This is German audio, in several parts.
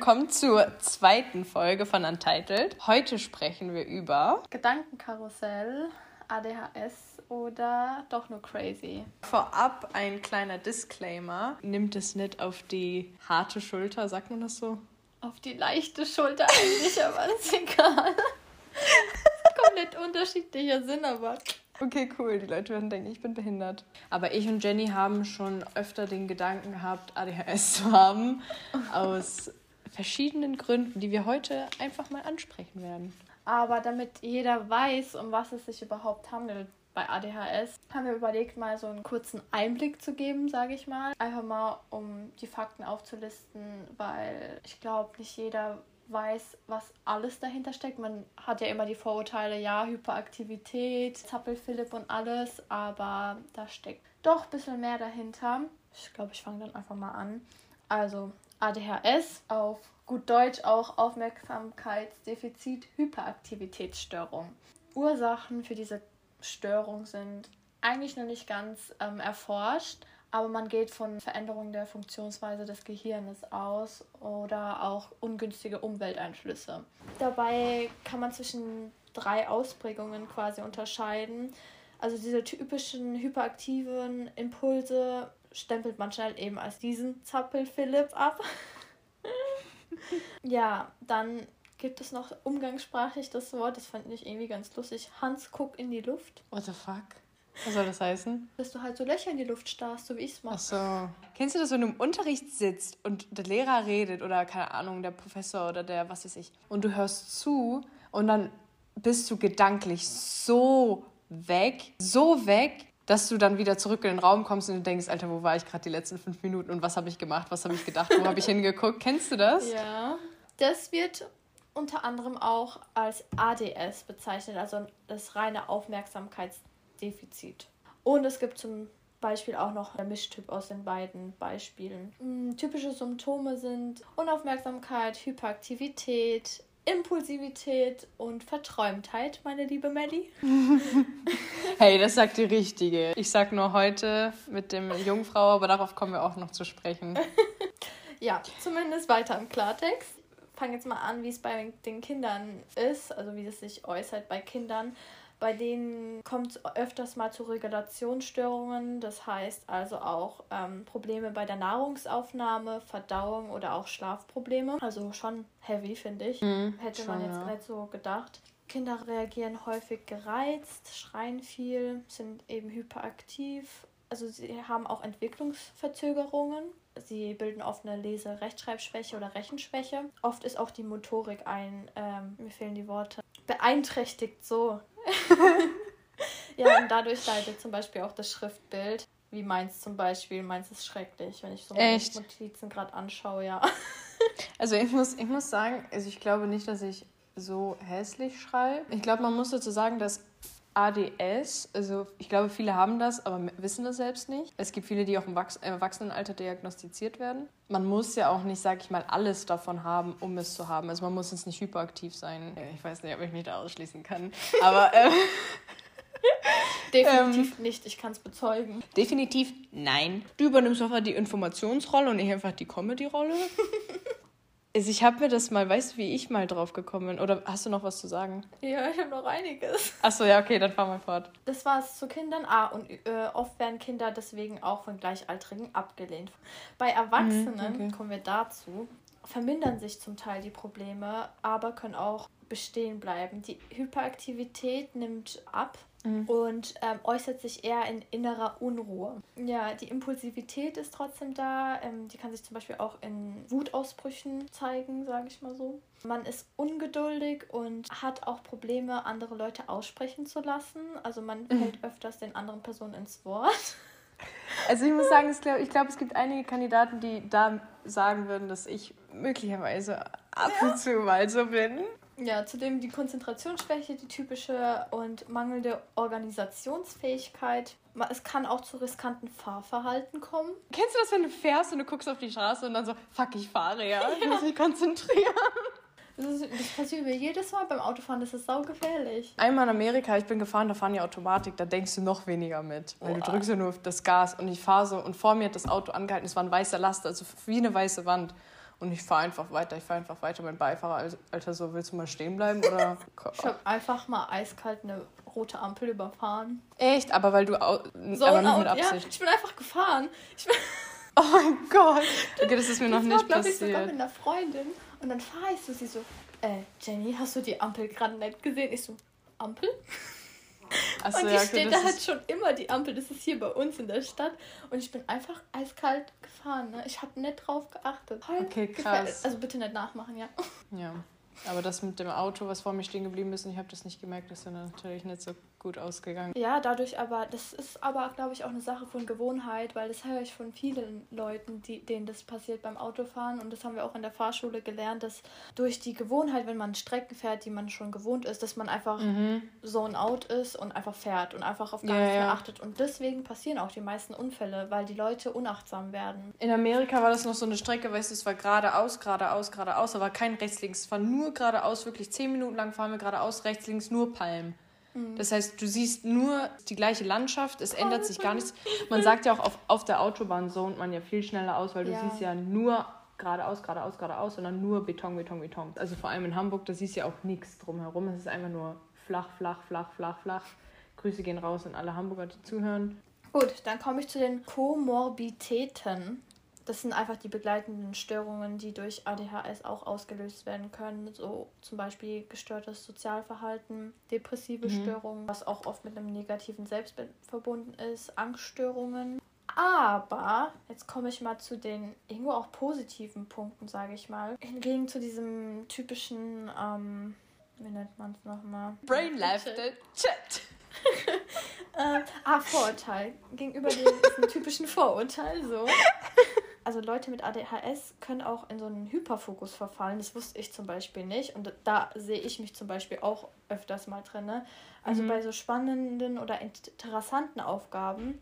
willkommen zur zweiten Folge von Untitled. Heute sprechen wir über Gedankenkarussell, ADHS oder doch nur crazy. Vorab ein kleiner Disclaimer. Nimmt es nicht auf die harte Schulter, sagt man das so? Auf die leichte Schulter eigentlich, aber ist egal. Komplett unterschiedlicher Sinn, aber. Okay, cool. Die Leute werden denken, ich bin behindert. Aber ich und Jenny haben schon öfter den Gedanken gehabt, ADHS zu haben. Aus verschiedenen Gründen, die wir heute einfach mal ansprechen werden. Aber damit jeder weiß, um was es sich überhaupt handelt bei ADHS, haben wir überlegt, mal so einen kurzen Einblick zu geben, sage ich mal. Einfach mal, um die Fakten aufzulisten, weil ich glaube, nicht jeder weiß, was alles dahinter steckt. Man hat ja immer die Vorurteile, ja, Hyperaktivität, Zappel-Philipp und alles, aber da steckt doch ein bisschen mehr dahinter. Ich glaube, ich fange dann einfach mal an. Also ADHS auf gut Deutsch auch Aufmerksamkeitsdefizit-Hyperaktivitätsstörung. Ursachen für diese Störung sind eigentlich noch nicht ganz ähm, erforscht, aber man geht von Veränderungen der Funktionsweise des Gehirns aus oder auch ungünstige Umwelteinflüsse. Dabei kann man zwischen drei Ausprägungen quasi unterscheiden. Also diese typischen hyperaktiven Impulse stempelt man schnell eben als diesen Zappel-Philipp ab. ja, dann gibt es noch umgangssprachlich das Wort, das fand ich irgendwie ganz lustig. Hans, guck in die Luft. What the fuck? Was soll das heißen? Dass du halt so Löcher in die Luft starrst, so wie ich es mache. Ach so. Kennst du das, wenn du im Unterricht sitzt und der Lehrer redet oder keine Ahnung, der Professor oder der was weiß ich und du hörst zu und dann bist du gedanklich so weg, so weg, dass du dann wieder zurück in den Raum kommst und du denkst, Alter, wo war ich gerade die letzten fünf Minuten und was habe ich gemacht, was habe ich gedacht, wo habe ich hingeguckt? Kennst du das? Ja. Das wird unter anderem auch als ADS bezeichnet, also das reine Aufmerksamkeitsdefizit. Und es gibt zum Beispiel auch noch der Mischtyp aus den beiden Beispielen. Mm, typische Symptome sind Unaufmerksamkeit, Hyperaktivität, Impulsivität und Verträumtheit, meine liebe Melli. hey, das sagt die Richtige. Ich sag nur heute mit dem Jungfrau, aber darauf kommen wir auch noch zu sprechen. ja, zumindest weiter im Klartext. Fange jetzt mal an, wie es bei den Kindern ist, also wie es sich äußert bei Kindern. Bei denen kommt es öfters mal zu Regulationsstörungen, das heißt also auch ähm, Probleme bei der Nahrungsaufnahme, Verdauung oder auch Schlafprobleme. Also schon heavy, finde ich. Mhm, Hätte schon, man jetzt ja. nicht so gedacht. Kinder reagieren häufig gereizt, schreien viel, sind eben hyperaktiv. Also sie haben auch Entwicklungsverzögerungen. Sie bilden oft eine Lese-Rechtschreibschwäche oder Rechenschwäche. Oft ist auch die Motorik ein, ähm, mir fehlen die Worte, beeinträchtigt so. ja, und dadurch leidet zum Beispiel auch das Schriftbild. Wie meins zum Beispiel. Meins ist schrecklich, wenn ich so meine Echt? Notizen gerade anschaue, ja. also ich muss, ich muss sagen, also ich glaube nicht, dass ich so hässlich schreibe. Ich glaube, man muss dazu sagen, dass ADS, also ich glaube, viele haben das, aber wissen das selbst nicht. Es gibt viele, die auch im Erwachsenenalter diagnostiziert werden. Man muss ja auch nicht, sag ich mal, alles davon haben, um es zu haben. Also man muss jetzt nicht hyperaktiv sein. Ich weiß nicht, ob ich mich da ausschließen kann, aber... Äh, Definitiv ähm, nicht, ich kann es bezeugen. Definitiv nein. Du übernimmst einfach die Informationsrolle und ich einfach die Comedy-Rolle. Also ich habe mir das mal, weißt du, wie ich mal drauf gekommen bin? Oder hast du noch was zu sagen? Ja, ich habe noch einiges. Achso, ja, okay, dann fahr mal fort. Das war es zu Kindern. Ah, und äh, oft werden Kinder deswegen auch von Gleichaltrigen abgelehnt. Bei Erwachsenen, mhm, okay. kommen wir dazu, vermindern sich zum Teil die Probleme, aber können auch bestehen bleiben. Die Hyperaktivität nimmt ab Mhm. und ähm, äußert sich eher in innerer Unruhe. Ja, die Impulsivität ist trotzdem da. Ähm, die kann sich zum Beispiel auch in Wutausbrüchen zeigen, sage ich mal so. Man ist ungeduldig und hat auch Probleme, andere Leute aussprechen zu lassen. Also man mhm. fällt öfters den anderen Personen ins Wort. Also ich muss sagen, ich glaube, es gibt einige Kandidaten, die da sagen würden, dass ich möglicherweise ab und zu mal so bin. Ja, zudem die Konzentrationsschwäche, die typische und mangelnde Organisationsfähigkeit. Es kann auch zu riskanten Fahrverhalten kommen. Kennst du das, wenn du fährst und du guckst auf die Straße und dann so, fuck, ich fahre ja, ich muss mich konzentrieren. Das, ist, das passiert mir jedes Mal beim Autofahren, das ist saugefährlich. Einmal in Amerika, ich bin gefahren, da fahren die Automatik, da denkst du noch weniger mit. Weil Boah. du drückst ja nur auf das Gas und ich fahre so und vor mir hat das Auto angehalten, es war ein weißer Laster, also wie eine weiße Wand. Und ich fahre einfach weiter, ich fahre einfach weiter. Mein Beifahrer, Alter, so, willst du mal stehen bleiben? Oder? ich habe einfach mal eiskalt eine rote Ampel überfahren. Echt? Aber weil du so aber nicht mit Absicht. Ja, ich bin einfach gefahren. Bin oh mein Gott. Okay, das ist mir noch nicht war, passiert. Ich sogar mit einer Freundin. Und dann fahre ich so, sie so, äh, Jenny, hast du die Ampel gerade nicht gesehen? Ich so, Ampel? Achso, und die ja, steht da halt schon immer die Ampel. Das ist hier bei uns in der Stadt. Und ich bin einfach eiskalt gefahren. Ne? Ich habe nicht drauf geachtet. Okay, krass. Also bitte nicht nachmachen, ja. Ja. Aber das mit dem Auto, was vor mir stehen geblieben ist, und ich habe das nicht gemerkt, ist dann natürlich nicht so gut ausgegangen. Ja, dadurch aber, das ist aber, glaube ich, auch eine Sache von Gewohnheit, weil das höre ich von vielen Leuten, die, denen das passiert beim Autofahren. Und das haben wir auch in der Fahrschule gelernt, dass durch die Gewohnheit, wenn man Strecken fährt, die man schon gewohnt ist, dass man einfach mhm. zone out ist und einfach fährt und einfach auf gar ja, nichts mehr ja. achtet. Und deswegen passieren auch die meisten Unfälle, weil die Leute unachtsam werden. In Amerika war das noch so eine Strecke, weißt du, es war geradeaus, geradeaus, geradeaus, aber kein rechts, links. Es war nur geradeaus, wirklich zehn Minuten lang fahren wir geradeaus, rechts, links, nur Palmen. Mhm. Das heißt, du siehst nur die gleiche Landschaft, es ändert sich gar nichts. Man sagt ja auch, auf, auf der Autobahn zont man ja viel schneller aus, weil du ja. siehst ja nur geradeaus, geradeaus, geradeaus, sondern nur Beton, Beton, Beton. Also vor allem in Hamburg, da siehst du ja auch nichts drumherum. Es ist einfach nur flach, flach, flach, flach, flach. Grüße gehen raus an alle Hamburger, die zuhören. Gut, dann komme ich zu den Komorbitäten. Das sind einfach die begleitenden Störungen, die durch ADHS auch ausgelöst werden können. So zum Beispiel gestörtes Sozialverhalten, depressive mhm. Störungen, was auch oft mit einem negativen Selbstbild verbunden ist, Angststörungen. Aber jetzt komme ich mal zu den irgendwo auch positiven Punkten, sage ich mal. Hingegen zu diesem typischen, ähm, wie nennt man es nochmal? Brain left chat. äh, ah, Vorurteil. Gegenüber dem typischen Vorurteil, so also Leute mit ADHS können auch in so einen Hyperfokus verfallen. Das wusste ich zum Beispiel nicht. Und da sehe ich mich zum Beispiel auch öfters mal drin. Ne? Also mhm. bei so spannenden oder interessanten Aufgaben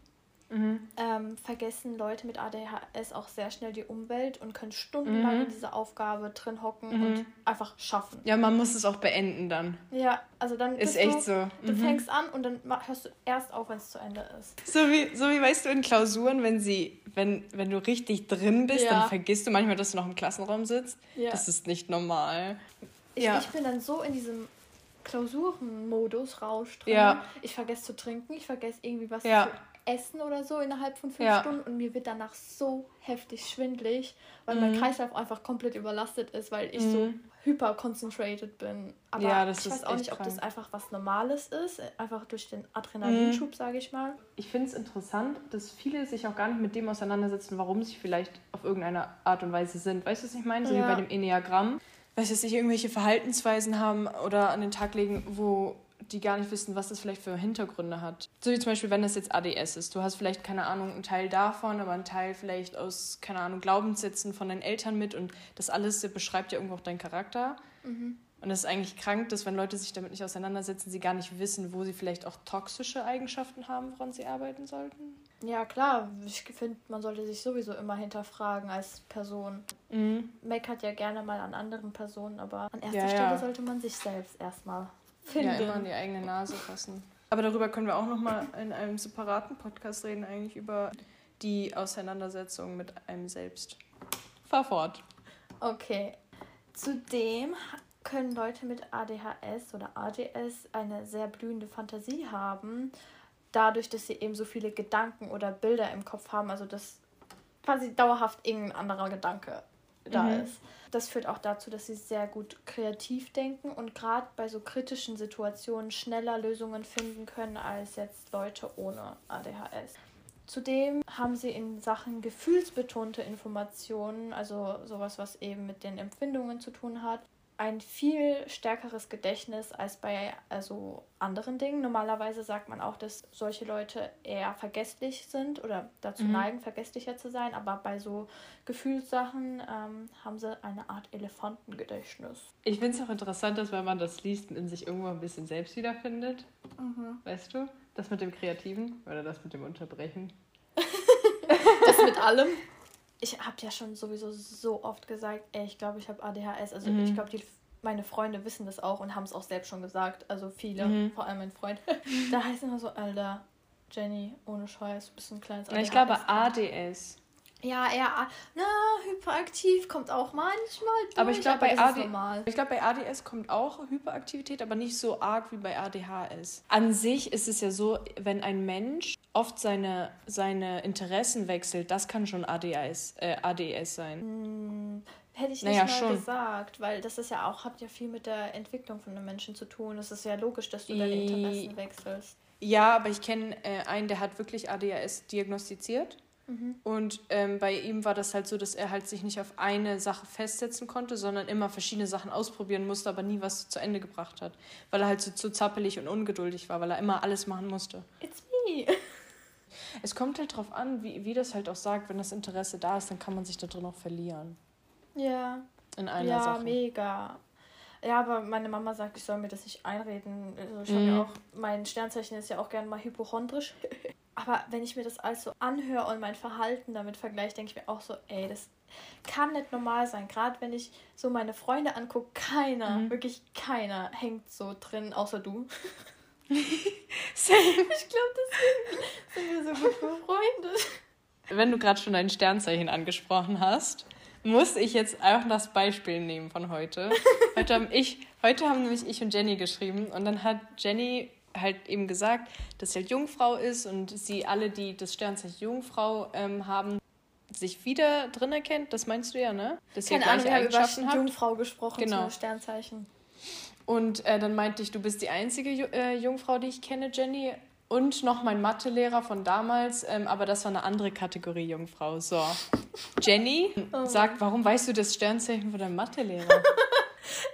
Mhm. Ähm, vergessen Leute mit ADHS auch sehr schnell die Umwelt und können stundenlang mhm. in dieser Aufgabe drin hocken mhm. und einfach schaffen. Ja, man muss es auch beenden dann. Ja, also dann ist echt du, so. Du mhm. fängst an und dann hörst du erst auf, wenn es zu Ende ist. So wie, so wie weißt du in Klausuren, wenn sie, wenn, wenn du richtig drin bist, ja. dann vergisst du manchmal, dass du noch im Klassenraum sitzt. Ja. Das ist nicht normal. Ich, ja. ich bin dann so in diesem Klausurenmodus rausch drin. Ja. Ich vergesse zu trinken, ich vergesse irgendwie was ja. zu essen oder so innerhalb von fünf ja. Stunden und mir wird danach so heftig schwindlig, weil mhm. mein Kreislauf einfach komplett überlastet ist, weil ich mhm. so hyper concentrated bin. Aber ja, ich weiß auch nicht, ob das einfach was Normales ist, einfach durch den Adrenalinschub, mhm. sage ich mal. Ich finde es interessant, dass viele sich auch gar nicht mit dem auseinandersetzen, warum sie vielleicht auf irgendeine Art und Weise sind. Weißt du, was ich meine? So ja. wie bei dem Enneagramm. Weißt du, dass sie irgendwelche Verhaltensweisen haben oder an den Tag legen, wo die gar nicht wissen, was das vielleicht für Hintergründe hat. So wie zum Beispiel, wenn das jetzt ADS ist. Du hast vielleicht, keine Ahnung, einen Teil davon, aber einen Teil vielleicht aus, keine Ahnung, Glaubenssätzen von deinen Eltern mit und das alles beschreibt ja irgendwo auch deinen Charakter. Mhm. Und es ist eigentlich krank, dass wenn Leute sich damit nicht auseinandersetzen, sie gar nicht wissen, wo sie vielleicht auch toxische Eigenschaften haben, woran sie arbeiten sollten. Ja, klar. Ich finde, man sollte sich sowieso immer hinterfragen als Person. Mhm. Meckert ja gerne mal an anderen Personen, aber an erster ja, Stelle ja. sollte man sich selbst erstmal finden. Ja, immer an die eigene Nase fassen. Aber darüber können wir auch noch mal in einem separaten Podcast reden, eigentlich über die Auseinandersetzung mit einem selbst. Fahr fort. Okay. Zudem können Leute mit ADHS oder ADS eine sehr blühende Fantasie haben, dadurch, dass sie eben so viele Gedanken oder Bilder im Kopf haben, also dass quasi dauerhaft irgendein anderer Gedanke da mhm. ist. Das führt auch dazu, dass sie sehr gut kreativ denken und gerade bei so kritischen Situationen schneller Lösungen finden können als jetzt Leute ohne ADHS. Zudem haben sie in Sachen gefühlsbetonte Informationen, also sowas, was eben mit den Empfindungen zu tun hat, ein viel stärkeres Gedächtnis als bei also anderen Dingen. Normalerweise sagt man auch, dass solche Leute eher vergesslich sind oder dazu mhm. neigen, vergesslicher zu sein. Aber bei so Gefühlssachen ähm, haben sie eine Art Elefantengedächtnis. Ich finde es auch interessant, dass wenn man das liest, in sich irgendwo ein bisschen selbst wiederfindet. Mhm. Weißt du? Das mit dem Kreativen oder das mit dem Unterbrechen. das mit allem ich habe ja schon sowieso so oft gesagt, ey, ich glaube, ich habe ADHS. Also mhm. ich glaube, meine Freunde wissen das auch und haben es auch selbst schon gesagt. Also viele, mhm. vor allem mein Freund. da heißt immer so, Alter, Jenny, ohne Scheiß, du bist ein kleines ADHS. Ich glaube ADS. Ja, eher na, hyperaktiv kommt auch manchmal durch, aber ich glaube, bei, AD ich glaub, bei ADS kommt auch Hyperaktivität, aber nicht so arg wie bei ADHS. An sich ist es ja so, wenn ein Mensch oft seine, seine Interessen wechselt, das kann schon ADHS, äh, ADS sein. Hm, hätte ich nicht Naja, mal schon. gesagt, weil das ist ja auch, hat ja viel mit der Entwicklung von einem Menschen zu tun. Es ist ja logisch, dass du deine Interessen wechselst. Ja, aber ich kenne äh, einen, der hat wirklich ADHS diagnostiziert. Mhm. Und ähm, bei ihm war das halt so, dass er halt sich nicht auf eine Sache festsetzen konnte, sondern immer verschiedene Sachen ausprobieren musste, aber nie was zu Ende gebracht hat. Weil er halt so zu zappelig und ungeduldig war, weil er immer alles machen musste. It's me. Es kommt halt drauf an, wie, wie das halt auch sagt, wenn das Interesse da ist, dann kann man sich da drin auch verlieren. Ja. In einer ja, Sache. mega. Ja, aber meine Mama sagt, ich soll mir das nicht einreden. Also ich Mhm. habe ja auch, mein Sternzeichen ist ja auch gerne mal hypochondrisch. aber wenn ich mir das alles so anhöre und mein Verhalten damit vergleiche, denke ich mir auch so, ey, das kann nicht normal sein. Gerade wenn ich so meine Freunde angucke, keiner, Mhm. wirklich keiner hängt so drin, außer du. Same. Ich glaube, deswegen sind wir so gut befreundet. Wenn du gerade schon dein Sternzeichen angesprochen hast, muss ich jetzt auch das Beispiel nehmen von heute. Heute haben, ich, heute haben nämlich ich und Jenny geschrieben und dann hat Jenny halt eben gesagt, dass sie halt Jungfrau ist und sie alle, die das Sternzeichen Jungfrau ähm, haben, sich wieder drin erkennt. Das meinst du ja, ne? Dass ihr Keine Ahnung, gleiche wir haben über habt. Jungfrau gesprochen, Genau. zu Sternzeichen. Und äh, dann meinte ich, du bist die einzige Ju äh, Jungfrau, die ich kenne, Jenny. Und noch mein Mathelehrer von damals, ähm, aber das war eine andere Kategorie Jungfrau. So, Jenny Oh sagt, warum weißt du das Sternzeichen von deinem Mathelehrer?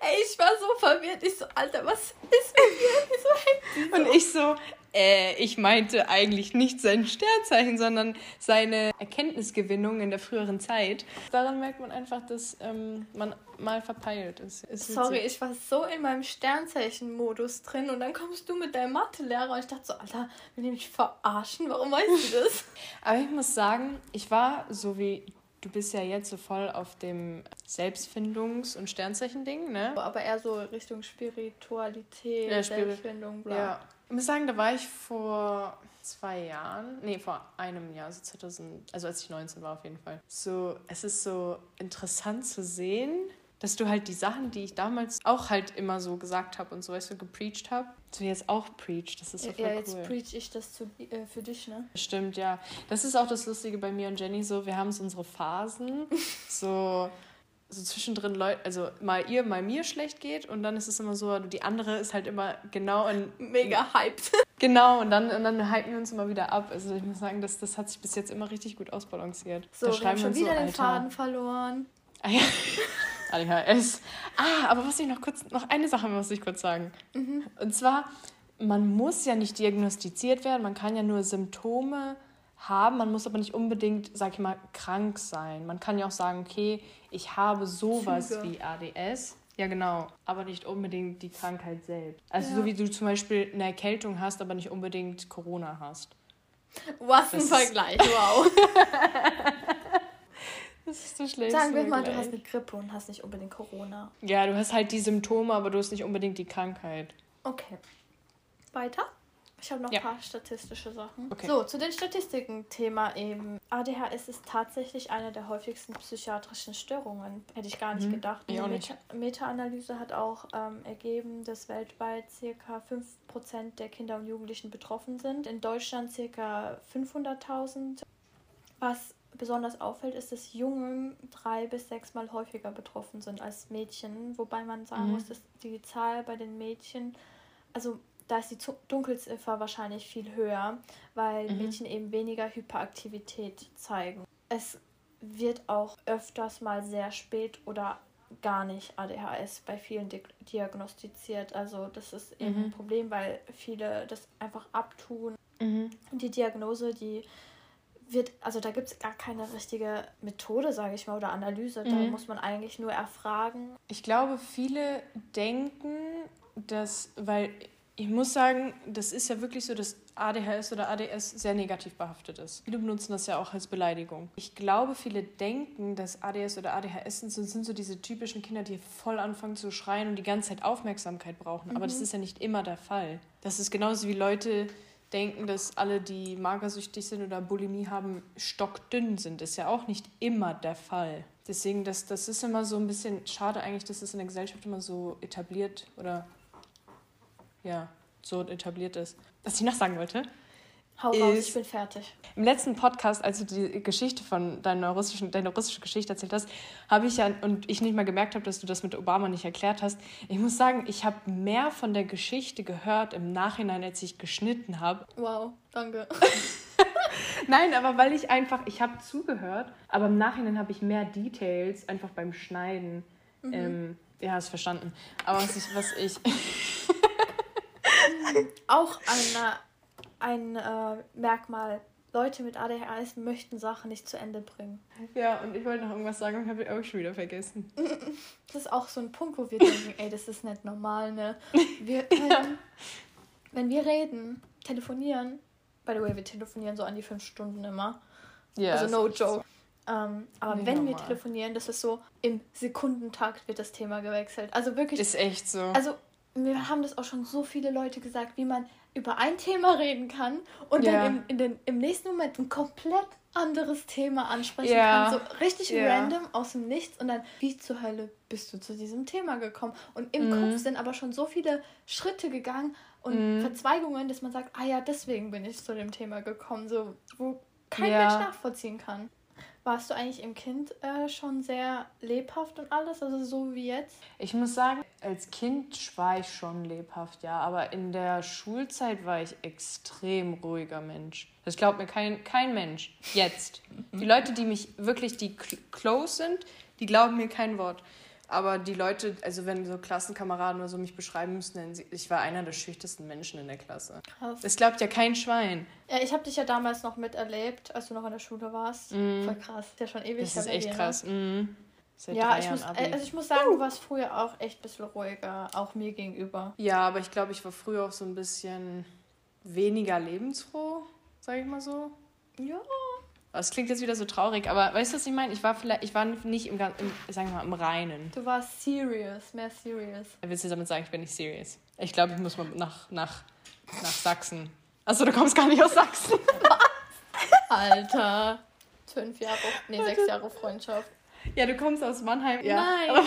Ey, ich war so verwirrt. Ich so, Alter, was ist mit dir? Wieso hängt die so? Und ich so, äh, ich meinte eigentlich nicht sein Sternzeichen, sondern seine Erkenntnisgewinnung in der früheren Zeit. Daran merkt man einfach, dass ähm, man mal verpeilt ist. ist Sorry, ich war so in meinem Sternzeichen-Modus drin und dann kommst du mit deinem Mathelehrer und ich dachte so, Alter, will die mich verarschen? Warum weißt du das? Aber ich muss sagen, ich war so wie du bist ja jetzt so voll auf dem Selbstfindungs- und Sternzeichen-Ding, ne? Aber eher so Richtung Spiritualität, Ja, Spiri- Selbstfindung, bla. Ja. Ich muss sagen, da war ich vor zwei Jahren, nee, vor einem Jahr, also 2000, also als ich 19 war auf jeden Fall. So, es ist so interessant zu sehen, dass du halt die Sachen, die ich damals auch halt immer so gesagt habe und so, weißt du, gepreacht habe, so jetzt auch preach. Das ist so voll Ja, jetzt cool. preach ich das zu, äh, für dich, ne? Stimmt, ja. Das ist auch das Lustige bei mir und Jenny so, wir haben so unsere Phasen, so, so zwischendrin Leute, also mal ihr, mal mir schlecht geht und dann ist es immer so, die andere ist halt immer genau in, Mega hyped. genau und dann, und dann halten wir uns immer wieder ab. Also ich muss sagen, das, das hat sich bis jetzt immer richtig gut ausbalanciert. So, Da wir haben schon wieder den Alter. Faden verloren. Ah, ja. ADHS. Ah, aber was ich noch kurz, noch eine Sache muss ich kurz sagen. Mhm. Und zwar, man muss ja nicht diagnostiziert werden, man kann ja nur Symptome haben, man muss aber nicht unbedingt, sag ich mal, krank sein. Man kann ja auch sagen, okay, ich habe sowas Züge. wie ADS. Ja, genau, aber nicht unbedingt die Krankheit selbst. Also Ja. so wie du zum Beispiel eine Erkältung hast, aber nicht unbedingt Corona hast. Was ein Das Vergleich, wow. Das ist so schlecht. Sagen wir mal, du hast eine Grippe und hast nicht unbedingt Corona. Ja, du hast halt die Symptome, aber du hast nicht unbedingt die Krankheit. Okay. Weiter? Ich habe noch Ja. ein paar statistische Sachen. Okay. So, zu den Statistiken. Thema eben. ADHS ist tatsächlich eine der häufigsten psychiatrischen Störungen. Hätte ich gar nicht Mhm. gedacht. Auch Eine Meta-Analyse hat auch ähm, ergeben, dass weltweit ca. 5% der Kinder und Jugendlichen betroffen sind. In Deutschland ca. 500.000. Was besonders auffällt, ist, dass Jungen drei bis sechsmal häufiger betroffen sind als Mädchen. Wobei man sagen Mhm. muss, dass die Zahl bei den Mädchen, also da ist die Dunkelziffer wahrscheinlich viel höher, weil Mhm. Mädchen eben weniger Hyperaktivität zeigen. Es wird auch öfters mal sehr spät oder gar nicht ADHS bei vielen di diagnostiziert. Also das ist eben Mhm. ein Problem, weil viele das einfach abtun. Mhm. Die Diagnose, die wird, also da gibt es gar keine richtige Methode, sage ich mal, oder Analyse. Da Mhm. muss man eigentlich nur erfragen. Ich glaube, viele denken, dass, weil ich muss sagen, das ist ja wirklich so, dass ADHS oder ADS sehr negativ behaftet ist. Viele benutzen das ja auch als Beleidigung. Ich glaube, viele denken, dass ADS oder ADHS sind, sind so diese typischen Kinder, die voll anfangen zu schreien und die ganze Zeit Aufmerksamkeit brauchen. Aber das ist ja nicht immer der Fall. Das ist genauso wie Leute, denken, dass alle, die magersüchtig sind oder Bulimie haben, stockdünn sind. Ist ja auch nicht immer der Fall. Deswegen, das, das ist immer so ein bisschen schade eigentlich, dass es in der Gesellschaft immer so etabliert oder ja, so etabliert ist. Was ich noch sagen wollte, Hau raus, ich bin fertig. Im letzten Podcast, als du die Geschichte von deiner russischen, deine russische Geschichte erzählt hast, habe ich ja, und ich nicht mal gemerkt habe, dass du das mit Obama nicht erklärt hast, ich muss sagen, ich habe mehr von der Geschichte gehört im Nachhinein, als ich geschnitten habe. Wow, danke. Nein, aber weil ich einfach, ich habe zugehört, aber im Nachhinein habe ich mehr Details einfach beim Schneiden. Mhm. Ähm, ja, hast verstanden. Aber was ich, was ich. Auch eine ein äh, Merkmal. Leute mit ADHS möchten Sachen nicht zu Ende bringen. Ja, und ich wollte noch irgendwas sagen und habe ich auch schon wieder vergessen. Das ist auch so ein Punkt, wo wir denken, ey, das ist nicht normal, ne? Wir, wenn, ja. wenn wir reden, telefonieren, by the way, wir telefonieren so an die fünf Stunden immer. Ja, also no joke. Ähm, aber wenn normal. wir telefonieren, das ist so, im Sekundentakt wird das Thema gewechselt. Also wirklich. Ist echt so. Also, wir haben das auch schon so viele Leute gesagt, wie man über ein Thema reden kann und ja. dann im, in den, im nächsten Moment ein komplett anderes Thema ansprechen ja. kann. So richtig ja. random aus dem Nichts und dann, wie zur Hölle bist du zu diesem Thema gekommen? Und im mhm. Kopf sind aber schon so viele Schritte gegangen und mhm. Verzweigungen, dass man sagt, ah ja, deswegen bin ich zu dem Thema gekommen, so wo kein. Mensch nachvollziehen kann. Warst du eigentlich im Kind äh, schon sehr lebhaft und alles, also so wie jetzt? Ich muss sagen, als Kind war ich schon lebhaft, ja, aber in der Schulzeit war ich extrem ruhiger Mensch. Das glaubt mir kein, kein Mensch. Jetzt. Die Leute, die mich wirklich, die close sind, die glauben mir kein Wort. Aber die Leute, also wenn so Klassenkameraden oder so mich beschreiben müssen, dann ich war einer der schüchtersten Menschen in der Klasse. Krass. Das glaubt ja kein Schwein. Ja, ich habe dich ja damals noch miterlebt, als du noch in der Schule warst. Mm. Voll krass. Das ist ja schon ewig. Das ist echt dir, krass. Ne? Mm. Seit ja, ich muss, äh, also ich muss sagen, du warst früher auch echt ein bisschen ruhiger, auch mir gegenüber. Ja, aber ich glaube, ich war früher auch so ein bisschen weniger lebensfroh, sage ich mal so. Ja, das klingt jetzt wieder so traurig, aber weißt du, was ich meine? Ich war vielleicht, ich war nicht im, im sagen wir mal, im Reinen. Du warst serious, mehr serious. Willst du damit sagen, ich bin nicht serious? Ich glaube, ich muss mal nach, nach, nach Sachsen. Achso, du kommst gar nicht aus Sachsen. Alter. Fünf Jahre, nee, sechs Jahre Freundschaft. Ja, du kommst aus Mannheim. Ja, Nein,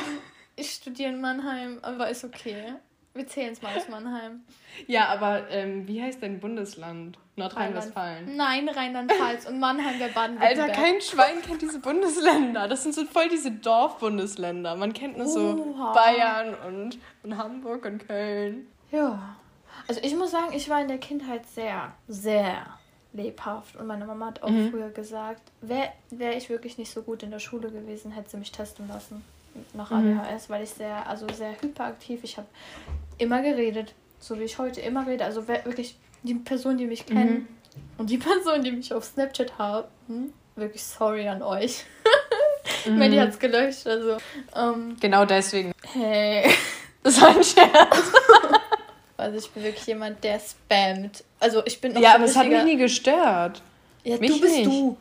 ich studiere in Mannheim, aber ist okay. Wir zählen es mal aus Mannheim. Ja, aber ähm, wie heißt dein Bundesland? Nordrhein-Westfalen. Nein, Rheinland-Pfalz und Mannheim der baden Alter, kein Schwein kennt diese Bundesländer. Das sind so voll diese Dorfbundesländer. Man kennt nur so Uha. Bayern und, und Hamburg und Köln. Ja. Also ich muss sagen, ich war in der Kindheit sehr, sehr lebhaft. Und meine Mama hat auch mhm. früher gesagt, wäre wär ich wirklich nicht so gut in der Schule gewesen, hätte sie mich testen lassen nach ADHS, mhm. weil ich sehr, also sehr hyperaktiv, ich habe immer geredet, so wie ich heute immer rede. Also wirklich die Person, die mich kennen mhm. und die Person, die mich auf Snapchat haben, wirklich sorry an euch. mhm. Mandy hat es gelöscht, also. Ähm, genau deswegen. Hey. Das war ein Scherz. also ich bin wirklich jemand, der spammt. Also ich bin noch Ja, so aber es hat mich nie gestört. Ja, mich du bist nicht. du.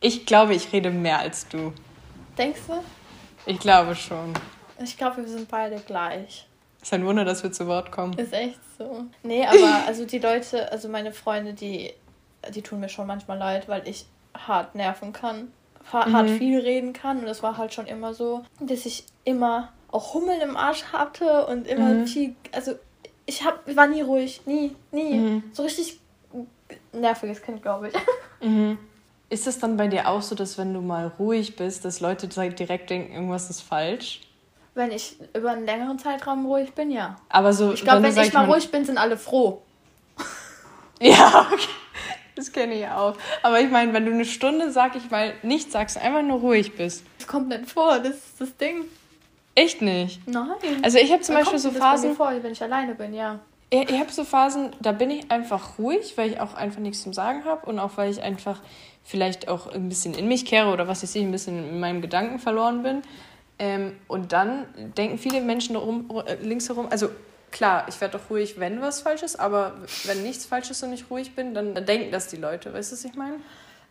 Ich glaube, ich rede mehr als du. Denkst du? Ich glaube schon. Ich glaube, wir sind beide gleich. Ist ein Wunder, dass wir zu Wort kommen. Ist echt so. Nee, aber also die Leute, also meine Freunde, die, die tun mir schon manchmal leid, weil ich hart nerven kann, hart mhm. viel reden kann. Und es war halt schon immer so, dass ich immer auch Hummeln im Arsch hatte und immer mhm. viel, also ich hab, war nie ruhig, nie, nie. Mhm. So richtig nerviges Kind, glaube ich. Mhm. Ist es dann bei dir auch so, dass wenn du mal ruhig bist, dass Leute direkt denken, irgendwas ist falsch? Wenn ich über einen längeren Zeitraum ruhig bin, ja. Aber so. Ich glaube, wenn, wenn ich mal ruhig bin, sind alle froh. ja, okay. Das kenne ich auch. Aber ich meine, wenn du eine Stunde, sag ich mal, nichts sagst, einfach nur ruhig bist. Das kommt nicht vor, das ist das Ding. Echt nicht? Nein. Also ich habe zum Dann Beispiel so Phasen. Vor, wenn ich alleine bin, ja. Ich, ich habe so Phasen, da bin ich einfach ruhig, weil ich auch einfach nichts zum Sagen habe und auch weil ich einfach vielleicht auch ein bisschen in mich kehre oder was weiß ich, ein bisschen in meinem Gedanken verloren bin. Ähm, und dann denken viele Menschen rum, äh, links herum, also klar, ich werde doch ruhig, wenn was falsch ist, aber wenn nichts falsch ist und ich ruhig bin, dann, denken das die Leute. Weißt du, was ich meine?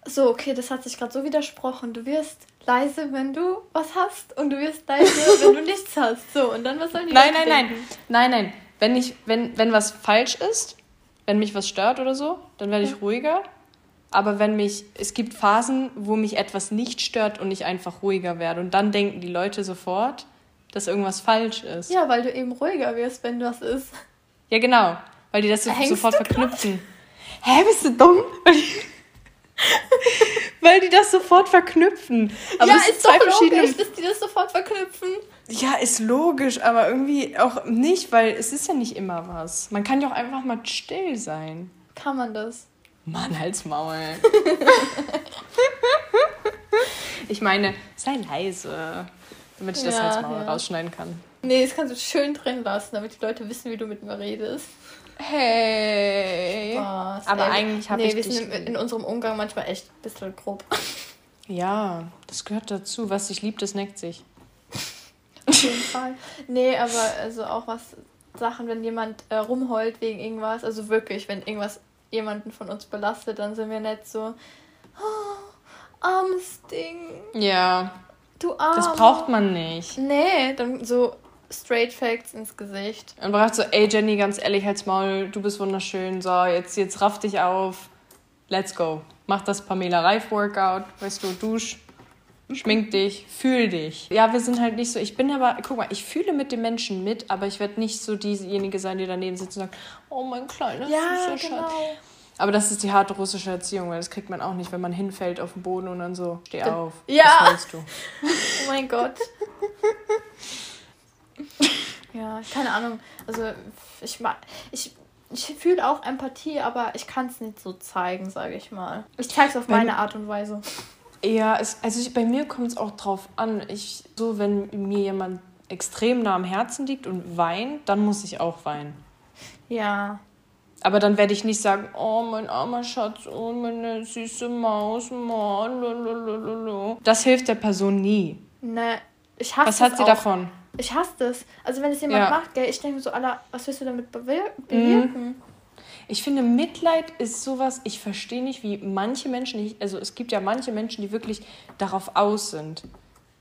So, okay, das hat sich gerade so widersprochen. Du wirst leise, wenn du was hast und du wirst leise, wenn du nichts hast. So, und dann was sollen die Nein, nein, denken? nein. Nein, nein. Wenn, ich, wenn, wenn was falsch ist wenn mich was stört oder so, dann werde ich ruhiger. Aber wenn mich, es gibt Phasen, wo mich etwas nicht stört und ich einfach ruhiger werde. Und dann denken die Leute sofort, dass irgendwas falsch ist. Ja, weil du eben ruhiger wirst, wenn das ist. Ja, genau. Weil die das so, sofort verknüpfen. Hä, bist du dumm? weil die das sofort verknüpfen. Aber ja, ist doch verschiedene. logisch, dass die das sofort verknüpfen. Ja, ist logisch, aber irgendwie auch nicht, weil es ist ja nicht immer was. Man kann ja auch einfach mal still sein. Kann man das? Mann, halt's Maul. ich meine, sei leise, damit ich das Ja, halt's Maul ja. rausschneiden kann. Nee, das kannst du schön drin lassen, damit die Leute wissen, wie du mit mir redest. Hey. Spaß. Aber Ey, eigentlich habe nee, ich wir dich sind in, in unserem Umgang manchmal echt ein bisschen grob. Ja, das gehört dazu. Was sich liebt, das neckt sich. Auf jeden Fall. Nee, aber also auch was Sachen, wenn jemand äh, rumheult wegen irgendwas, also wirklich, wenn irgendwas jemanden von uns belastet, dann sind wir nicht so, oh, armes Ding, Ja, du arm. das braucht man nicht. Nee, dann so straight facts ins Gesicht. Man braucht so, ey Jenny, ganz ehrlich, halt's Maul, du bist wunderschön. So, jetzt, jetzt raff dich auf. Let's go. Mach das Pamela Reif Workout, weißt du, dusch, schmink dich, fühl dich. Ja, wir sind halt nicht so, ich bin aber, guck mal, ich fühle mit dem Menschen mit, aber ich werde nicht so diejenige sein, die daneben sitzt und sagt, oh mein kleiner süßer Schatz. Aber das ist die harte russische Erziehung, weil das kriegt man auch nicht, wenn man hinfällt auf den Boden und dann so, steh auf. Ja. Was willst du? Oh mein Gott. ja, keine Ahnung. Also ich ich, ich fühle auch Empathie, aber ich kann es nicht so zeigen, sage ich mal. Ich zeige es auf Wenn- meine Art und Weise. Ja, es, also ich, bei mir kommt es auch drauf an. Ich, so, wenn mir jemand extrem nah am Herzen liegt und weint, dann muss ich auch weinen. Ja. Aber dann werde ich nicht sagen, oh, mein armer Schatz, oh, meine süße Maus, Mann, lalalala. Das hilft der Person nie. Ne, ich hasse Was hat sie auch. davon? Ich hasse das. Also wenn es jemand Ja. macht, gell, ich denke mir so, Alter, was willst du damit bewir bewirken? Ich finde, Mitleid ist sowas, ich verstehe nicht, wie manche Menschen, also es gibt ja manche Menschen, die wirklich darauf aus sind.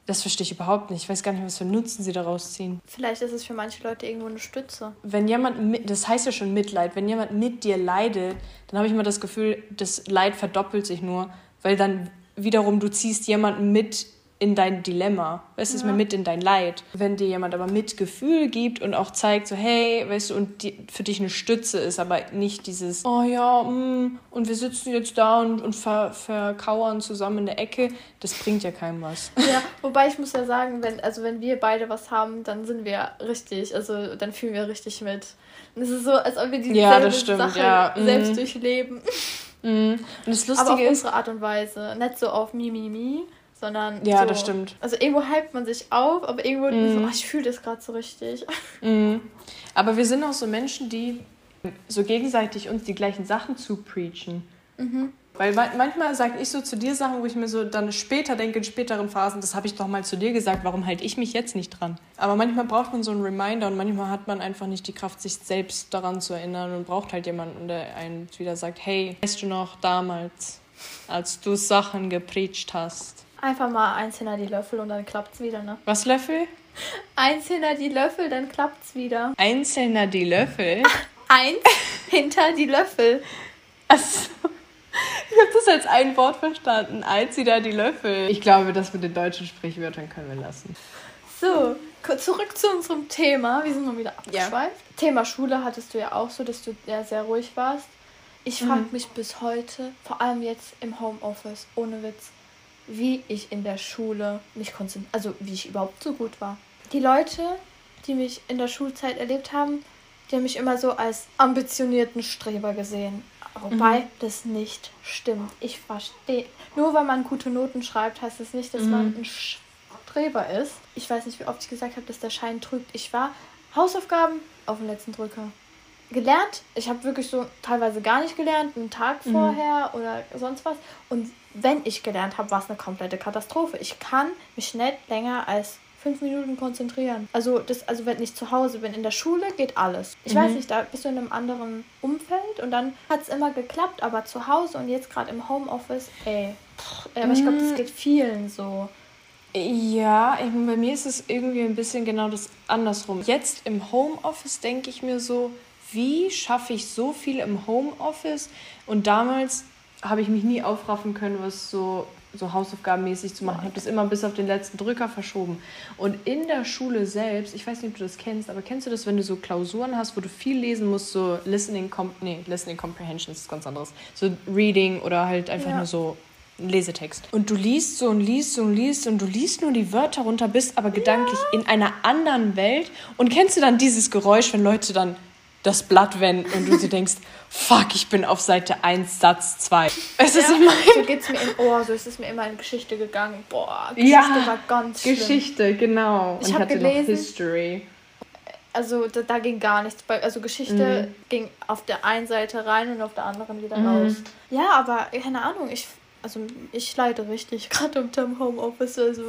Das verstehe ich überhaupt nicht. Ich weiß gar nicht, was für Nutzen sie daraus ziehen. Vielleicht ist es für manche Leute irgendwo eine Stütze. wenn jemand mit, das heißt ja schon Mitleid, wenn jemand mit dir leidet, dann habe ich immer das Gefühl, das Leid verdoppelt sich nur, weil dann wiederum du ziehst jemanden mit in dein Dilemma, weißt du, ist Ja. mir mit in dein Leid. Wenn dir jemand aber Mitgefühl gibt und auch zeigt, so hey, weißt du, und die, für dich eine Stütze ist, aber nicht dieses, oh ja, mm, und wir sitzen jetzt da und, und ver, verkauern zusammen in der Ecke, das bringt ja keinem was. Ja, wobei ich muss ja sagen, wenn, also wenn wir beide was haben, dann sind wir richtig, also dann fühlen wir richtig mit. Und es ist so, als ob wir dieselbe Ja, stimmt, Sache ja, mhm. selbst durchleben. Mm. Und das Aber auf Lustige ist, unsere Art und Weise. Nicht so auf Mi, Mi, Mi, sondern Ja, so. das stimmt. Also irgendwo hypt man sich auf, aber irgendwo Mhm. so, oh, ich fühle das gerade so richtig. Mhm. Aber wir sind auch so Menschen, die so gegenseitig uns die gleichen Sachen zu preachen. Weil ma manchmal sage ich so zu dir Sachen, wo ich mir so dann später denke, in späteren Phasen, das habe ich doch mal zu dir gesagt, warum halte ich mich jetzt nicht dran? Aber manchmal braucht man so einen Reminder und manchmal hat man einfach nicht die Kraft, sich selbst daran zu erinnern und braucht halt jemanden, der einen wieder sagt, hey, weißt du noch damals, als du Sachen gepreacht hast? Einfach mal eins hinter die Löffel und dann klappt's wieder, ne? Was Löffel? Eins hinter die Löffel, dann klappt's wieder. Einzelner die Löffel? Eins hinter die Löffel. Achso. Ich habe das als ein Wort verstanden. Da die Löffel. Ich glaube, das mit den deutschen Sprichwörtern können wir lassen. So, zurück zu unserem Thema. Wir sind mal wieder Ja. abgeschweift. Thema Schule hattest du ja auch so, dass du ja sehr ruhig warst. Ich frage Mhm. mich bis heute, vor allem jetzt im Homeoffice, ohne Witz, wie ich in der Schule mich konzentriere, also wie ich überhaupt so gut war. Die Leute, die mich in der Schulzeit erlebt haben, die haben mich immer so als ambitionierten Streber gesehen. Wobei Mhm. das nicht stimmt. Ich verstehe. Nur weil man gute Noten schreibt, heißt es das nicht, dass Mhm. man ein Streber ist. Ich weiß nicht, wie oft ich gesagt habe, dass der Schein trügt. Ich war Hausaufgaben auf den letzten Drücker. Gelernt, ich habe wirklich so teilweise gar nicht gelernt, einen Tag Mhm. vorher oder sonst was. Und wenn ich gelernt habe, war es eine komplette Katastrophe. Ich kann mich nicht länger als fünf Minuten konzentrieren. Also das, also wenn ich zu Hause bin, in der Schule geht alles. Ich weiß Mhm. nicht, da bist du in einem anderen Umfeld und dann hat es immer geklappt, aber zu Hause und jetzt gerade im Homeoffice, ey. pff, Aber ich glaube, das Mhm. geht vielen so. Ja, bei mir ist es irgendwie ein bisschen genau das andersrum. Jetzt im Homeoffice denke ich mir so, wie schaffe ich so viel im Homeoffice? Und damals habe ich mich nie aufraffen können, was so, so hausaufgabenmäßig zu machen. Ich habe das immer bis auf den letzten Drücker verschoben. Und in der Schule selbst, ich weiß nicht, ob du das kennst, aber kennst du das, wenn du so Klausuren hast, wo du viel lesen musst, so Listening, Com nee, Listening Comprehension ist ganz anderes. So Reading oder halt einfach ja. nur so Lesetext. Und du liest so und liest so und liest und du liest nur die Wörter runter, bist aber gedanklich ja. in einer anderen Welt. Und kennst du dann dieses Geräusch, wenn Leute dann das Blatt wenden und du dir denkst, fuck, ich bin auf Seite 1, Satz 2. Es ja, ist immer so geht's mir in Ohr, so ist es mir immer in Geschichte gegangen. Boah, Geschichte ja, war ganz schlimm. Geschichte, genau. Ich habe gelesen, History. Also da, da, ging gar nichts. Also Geschichte mhm. ging auf der einen Seite rein und auf der anderen wieder mhm. raus. Ja, aber keine Ahnung, ich also ich leide richtig gerade unter dem Homeoffice. Also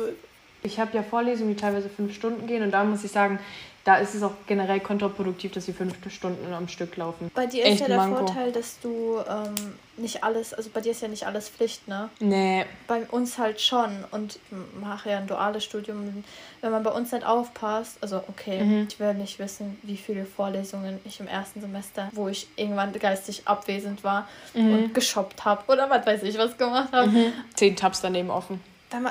ich habe ja Vorlesungen, die teilweise fünf Stunden gehen und da muss ich sagen, da ist es auch generell kontraproduktiv, dass sie fünf Stunden am Stück laufen. Bei dir ist ja der Manko. Vorteil, dass du ähm, nicht alles, also bei dir ist ja nicht alles Pflicht, ne? Nee. Bei uns halt schon. Und ich mache ja ein duales Studium. Wenn man bei uns nicht aufpasst, also okay, mhm. ich will nicht wissen, wie viele Vorlesungen ich im ersten Semester, wo ich irgendwann geistig abwesend war mhm. und geshoppt habe oder was weiß ich, was gemacht habe. Mhm. Zehn Tabs daneben offen.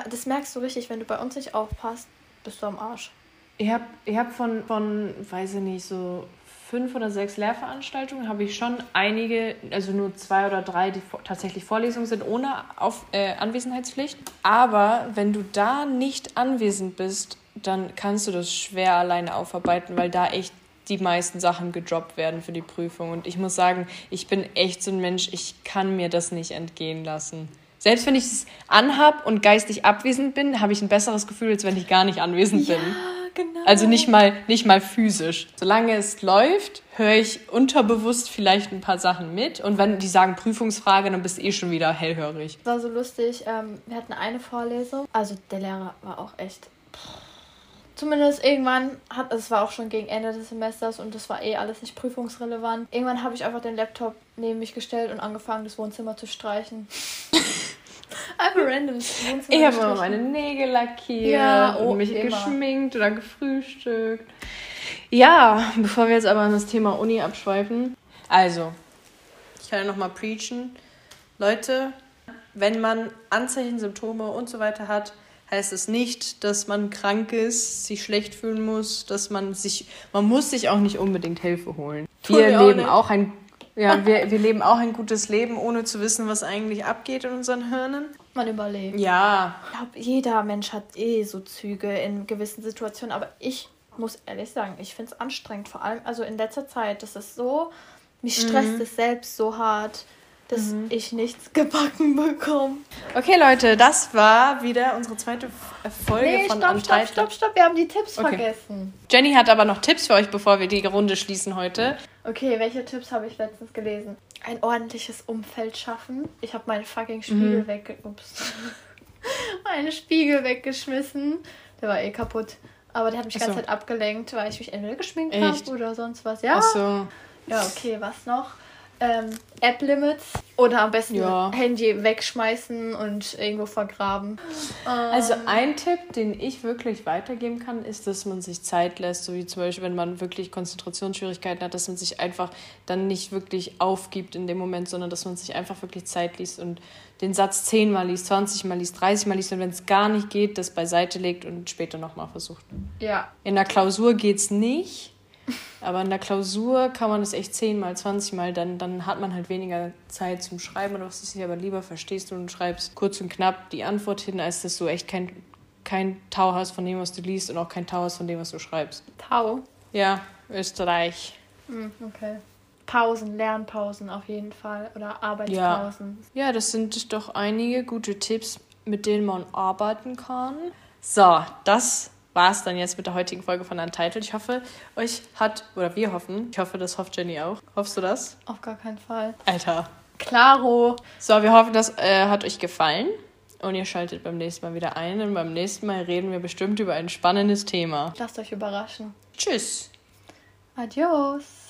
Das merkst du richtig, wenn du bei uns nicht aufpasst, bist du am Arsch. Ich habe ich hab von, von, weiß ich nicht, so fünf oder sechs Lehrveranstaltungen habe ich schon einige, also nur zwei oder drei, die tatsächlich Vorlesungen sind ohne Auf, äh, Anwesenheitspflicht. Aber wenn du da nicht anwesend bist, dann kannst du das schwer alleine aufarbeiten, weil da echt die meisten Sachen gedroppt werden für die Prüfung. Und ich muss sagen, ich bin echt so ein Mensch, ich kann mir das nicht entgehen lassen. Selbst wenn ich es anhab und geistig abwesend bin, habe ich ein besseres Gefühl, als wenn ich gar nicht anwesend ja. bin genau. Also nicht mal, nicht mal physisch. Solange es läuft, höre ich unterbewusst vielleicht ein paar Sachen mit. Und wenn die sagen Prüfungsfrage, dann bist du eh schon wieder hellhörig. War so lustig. Ähm, wir hatten eine Vorlesung. Also der Lehrer war auch echt. Zumindest irgendwann hat es war auch schon gegen Ende des Semesters und das war eh alles nicht prüfungsrelevant. Irgendwann habe ich einfach den Laptop neben mich gestellt und angefangen, das Wohnzimmer zu streichen. Einfach random. Ich habe immer meine Nägel lackiert ja, oh, und mich immer. geschminkt oder gefrühstückt. Ja, bevor wir jetzt aber an das Thema Uni abschweifen. Also, ich kann ja nochmal preachen. Leute, wenn man Anzeichen, Symptome und so weiter hat, heißt es nicht, dass man krank ist, sich schlecht fühlen muss, dass man sich, man muss sich auch nicht unbedingt Hilfe holen. Wir leben auch, auch ein ja, wir, wir leben auch ein gutes Leben, ohne zu wissen, was eigentlich abgeht in unseren Hirnen. Man überlebt. Ja. Ich glaube, jeder Mensch hat eh so Züge in gewissen Situationen, aber ich muss ehrlich sagen, ich finde es anstrengend. Vor allem, also in letzter Zeit, das ist so, mich stresst mhm. es selbst so hart, dass mhm. ich nichts gebacken bekomme. Okay, Leute, das war wieder unsere zweite Folge nee, von stopp, Untitled. Stopp, stopp, stopp, wir haben die Tipps okay. vergessen. Jenny hat aber noch Tipps für euch, bevor wir die Runde schließen heute. Okay, welche Tipps habe ich letztens gelesen? Ein ordentliches Umfeld schaffen. Ich habe meinen fucking Spiegel mhm. wegge... Ups. meinen Spiegel weggeschmissen. Der war eh kaputt. Aber der hat mich die ganze Zeit abgelenkt, weil ich mich entweder geschminkt habe oder sonst was. Ja. Ach so. Ja, okay, was noch? Ähm, App-Limits oder am besten ja. Handy wegschmeißen und irgendwo vergraben. Also ähm. ein Tipp, den ich wirklich weitergeben kann, ist, dass man sich Zeit lässt, so wie zum Beispiel, wenn man wirklich Konzentrationsschwierigkeiten hat, dass man sich einfach dann nicht wirklich aufgibt in dem Moment, sondern dass man sich einfach wirklich Zeit liest und den Satz zehnmal liest, 20 Mal liest, 30 Mal liest und wenn es gar nicht geht, das beiseite legt und später nochmal versucht. Ja. In der Klausur geht es nicht aber in der Klausur kann man es echt zehnmal, zwanzigmal, dann, dann hat man halt weniger Zeit zum Schreiben oder was ist aber lieber verstehst du und schreibst kurz und knapp die Antwort hin, als dass du echt kein, kein Tau hast von dem, was du liest und auch kein Tau hast von dem, was du schreibst. Tau? Ja, Österreich. Hm, okay. Pausen, Lernpausen auf jeden Fall oder Arbeitspausen. Ja. ja, das sind doch einige gute Tipps, mit denen man arbeiten kann. So, das war es dann jetzt mit der heutigen Folge von Untitled. Ich hoffe, euch hat, oder wir hoffen, ich hoffe, das hofft Jenny auch. Hoffst du das? Auf gar keinen Fall. Alter. Klaro. So, wir hoffen, das äh, hat euch gefallen. Und ihr schaltet beim nächsten Mal wieder ein. Und beim nächsten Mal reden wir bestimmt über ein spannendes Thema. Lasst euch überraschen. Tschüss. Adios.